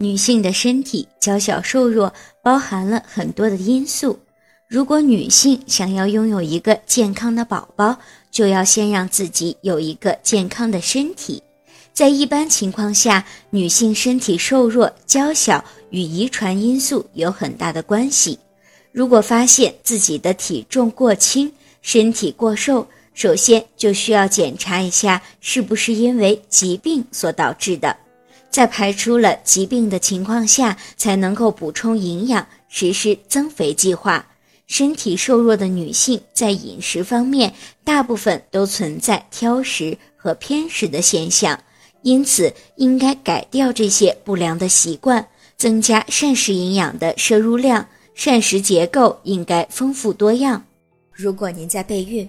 女性的身体娇小瘦弱，包含了很多的因素。如果女性想要拥有一个健康的宝宝，就要先让自己有一个健康的身体。在一般情况下，女性身体瘦弱、娇小与遗传因素有很大的关系。如果发现自己的体重过轻、身体过瘦，首先就需要检查一下是不是因为疾病所导致的。在排除了疾病的情况下，才能够补充营养，实施增肥计划。身体瘦弱的女性在饮食方面，大部分都存在挑食和偏食的现象，因此应该改掉这些不良的习惯，增加膳食营养的摄入量，膳食结构应该丰富多样。如果您在备孕、